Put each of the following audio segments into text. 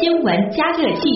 新闻加热器。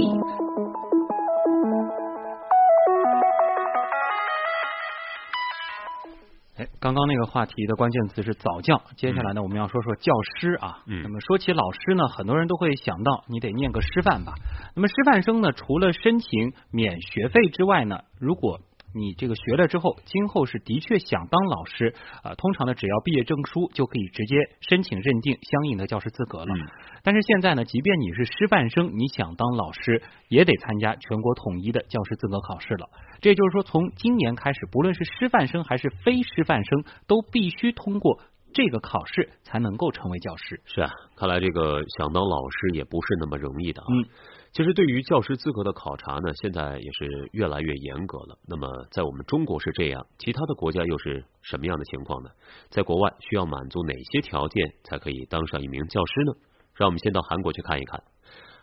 哎，刚刚那个话题的关键词是早教，接下来呢，我们要说说教师啊。嗯那么说起老师呢，很多人都会想到你得念个师范吧。那么师范生呢，除了申请免学费之外呢，如果你这个学了之后，今后是的确想当老师啊、通常呢，只要毕业证书就可以直接申请认定相应的教师资格了。嗯但是现在呢，即便你是师范生，你想当老师，也得参加全国统一的教师资格考试了。这也就是说，从今年开始，不论是师范生还是非师范生，都必须通过这个考试才能够成为教师。是啊，看来这个想当老师也不是那么容易的啊。嗯，其实对于教师资格的考察呢，现在也是越来越严格了。那么在我们中国是这样，其他的国家又是什么样的情况呢？在国外需要满足哪些条件才可以当上一名教师呢？让我们先到韩国去看一看。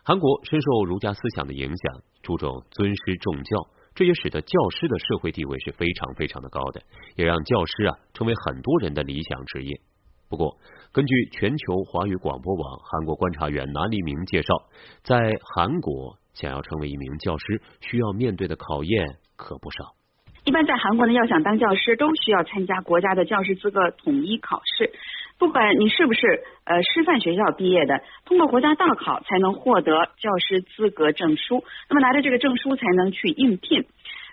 韩国深受儒家思想的影响，注重尊师重教，这也使得教师的社会地位是非常非常的高的，也让教师啊成为很多人的理想职业。不过，根据全球华语广播网韩国观察员南黎明介绍，在韩国想要成为一名教师，需要面对的考验可不少。一般在韩国呢，要想当教师，都需要参加国家的教师资格统一考试。不管你是不是呃师范学校毕业的，通过国家大考才能获得教师资格证书。那么拿着这个证书才能去应聘。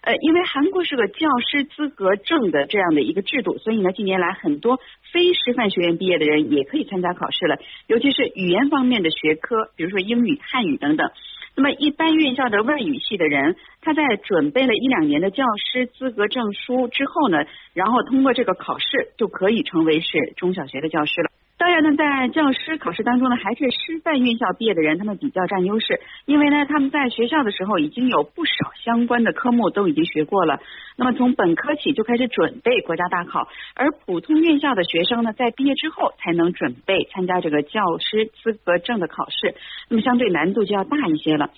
呃，因为韩国是个教师资格证的这样的一个制度，所以呢，近年来很多非师范学院毕业的人也可以参加考试了，尤其是语言方面的学科，比如说英语、汉语等等。那么，一般院校的外语系的人，他在准备了一两年的教师资格证书之后呢，然后通过这个考试，就可以成为是中小学的教师了。当然呢，在教师考试当中呢，还是师范院校毕业的人，他们比较占优势，因为呢，他们在学校的时候已经有不少相关的科目都已经学过了。那么从本科起就开始准备国家大考，而普通院校的学生呢，在毕业之后才能准备参加这个教师资格证的考试，那么相对难度就要大一些了。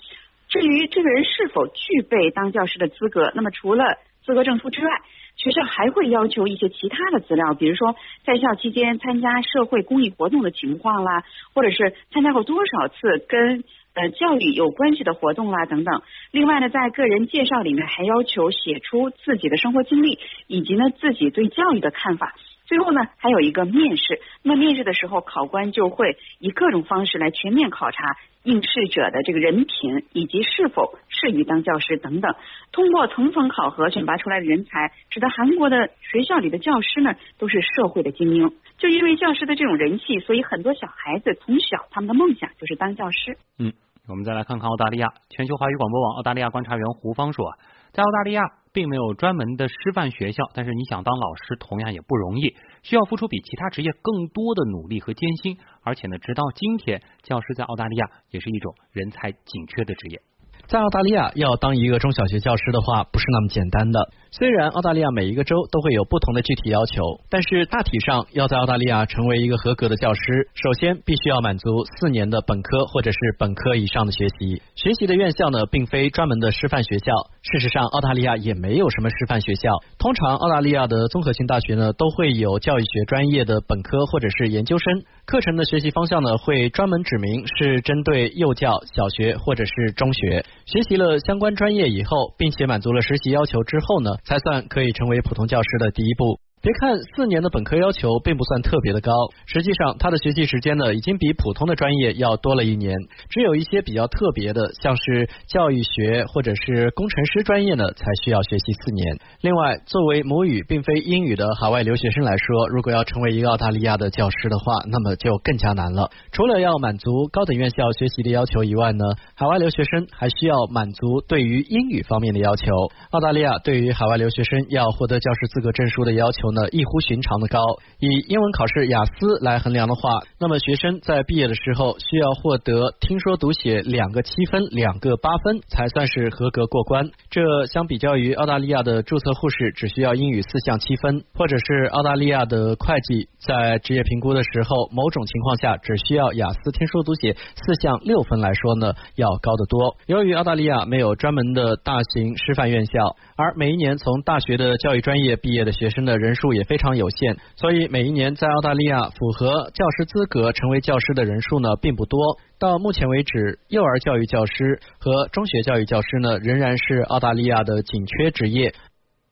至于这个人是否具备当教师的资格，那么除了资格证书之外，学校还会要求一些其他的资料，比如说在校期间参加社会公益活动的情况啦，或者是参加过多少次跟呃教育有关系的活动啦等等。另外呢，在个人介绍里面还要求写出自己的生活经历，以及呢自己对教育的看法。最后呢，还有一个面试。那面试的时候，考官就会以各种方式来全面考察应试者的这个人品以及是否适于当教师等等。通过层层考核选拔出来的人才，使得韩国的学校里的教师呢都是社会的精英。就因为教师的这种人气，所以很多小孩子从小他们的梦想就是当教师。嗯，我们再来看看澳大利亚。全球华语广播网澳大利亚观察员胡芳说，在澳大利亚并没有专门的师范学校，但是你想当老师同样也不容易，需要付出比其他职业更多的努力和艰辛。而且呢，直到今天，教师在澳大利亚也是一种人才紧缺的职业。在澳大利亚要当一个中小学教师的话，不是那么简单的。虽然澳大利亚每一个州都会有不同的具体要求，但是大体上要在澳大利亚成为一个合格的教师，首先必须要满足四年的本科或者是本科以上的学习。学习的院校呢，并非专门的师范学校。事实上，澳大利亚也没有什么师范学校。通常，澳大利亚的综合性大学呢，都会有教育学专业的本科或者是研究生。课程的学习方向呢，会专门指明是针对幼教、小学或者是中学。学习了相关专业以后，并且满足了实习要求之后呢，才算可以成为普通教师的第一步。别看四年的本科要求并不算特别的高，实际上他的学习时间呢，已经比普通的专业要多了一年。只有一些比较特别的，像是教育学或者是工程师专业呢，才需要学习四年。另外，作为母语并非英语的海外留学生来说，如果要成为一个澳大利亚的教师的话，那么就更加难了。除了要满足高等院校学习的要求以外呢，海外留学生还需要满足对于英语方面的要求。澳大利亚对于海外留学生要获得教师资格证书的要求呢，异乎寻常的高。以英文考试雅思来衡量的话，那么学生在毕业的时候需要获得听说读写两个七分、两个八分，才算是合格过关。这相比较于澳大利亚的注册护士只需要英语四项七分，或者是澳大利亚的会计在职业评估的时候，某种情况下只需要雅思听说读写四项六分来说呢，要高得多。由于澳大利亚没有专门的大型师范院校，而每一年从大学的教育专业毕业的学生的人数也非常有限，所以每一年在澳大利亚符合教师资格成为教师的人数呢并不多。到目前为止，幼儿教育教师和中学教育教师呢仍然是澳大利亚的紧缺职业。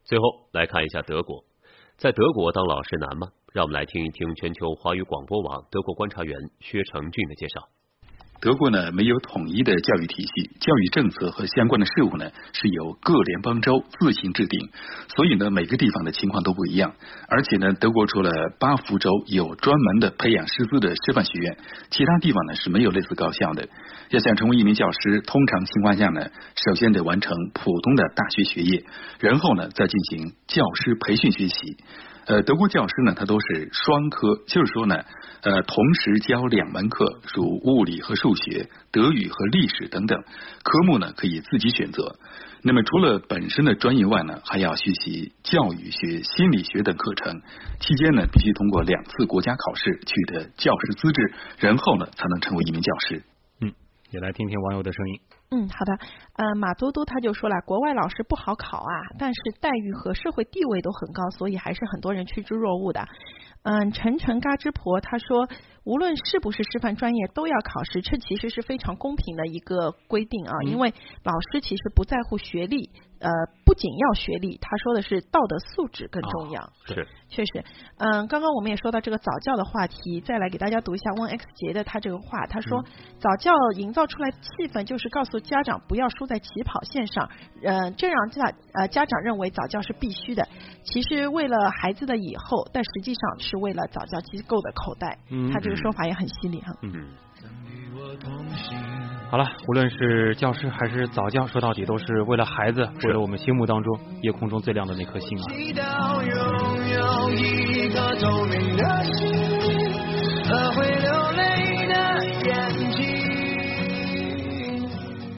最后来看一下德国，在德国当老师难吗？让我们来听一听全球华语广播网德国观察员薛成俊的介绍。德国呢没有统一的教育体系，教育政策和相关的事务呢是由各联邦州自行制定，所以呢每个地方的情况都不一样。而且呢，德国除了巴福州有专门的培养师资的师范学院，其他地方呢是没有类似高校的。要想成为一名教师，通常情况下呢，首先得完成普通的大学学业，然后呢再进行教师培训学习。呃，德国教师呢，他都是双科，就是说呢，呃，同时教两门课，如物理和数学、德语和历史等等科目呢，可以自己选择。那么除了本身的专业外呢，还要学习教育学、心理学等课程。期间呢，必须通过两次国家考试取得教师资质，然后呢，才能成为一名教师。也来听听网友的声音。嗯，好的。呃，马嘟嘟他就说了，国外老师不好考啊，但是待遇和社会地位都很高，所以还是很多人趋之若鹜的。嗯，晨晨嘎吱婆他说，无论是不是师范专业都要考试，这其实是非常公平的一个规定啊，因为老师其实不在乎学历。呃，不仅要学历，他说的是道德素质更重要。是，确实。嗯，刚刚我们也说到这个早教的话题，再来给大家读一下温 X 杰的他这个话，他说早教营造出来气氛就是告诉家长不要输在起跑线上，嗯，这让家呃家长认为早教是必须的，其实为了孩子的以后，但实际上是为了早教机构的口袋。嗯，他这个说法也很犀利哈。嗯。好了，无论是教师还是早教，说到底都是为了孩子，为了我们心目当中夜空中最亮的那颗星啊。拥有一透明的心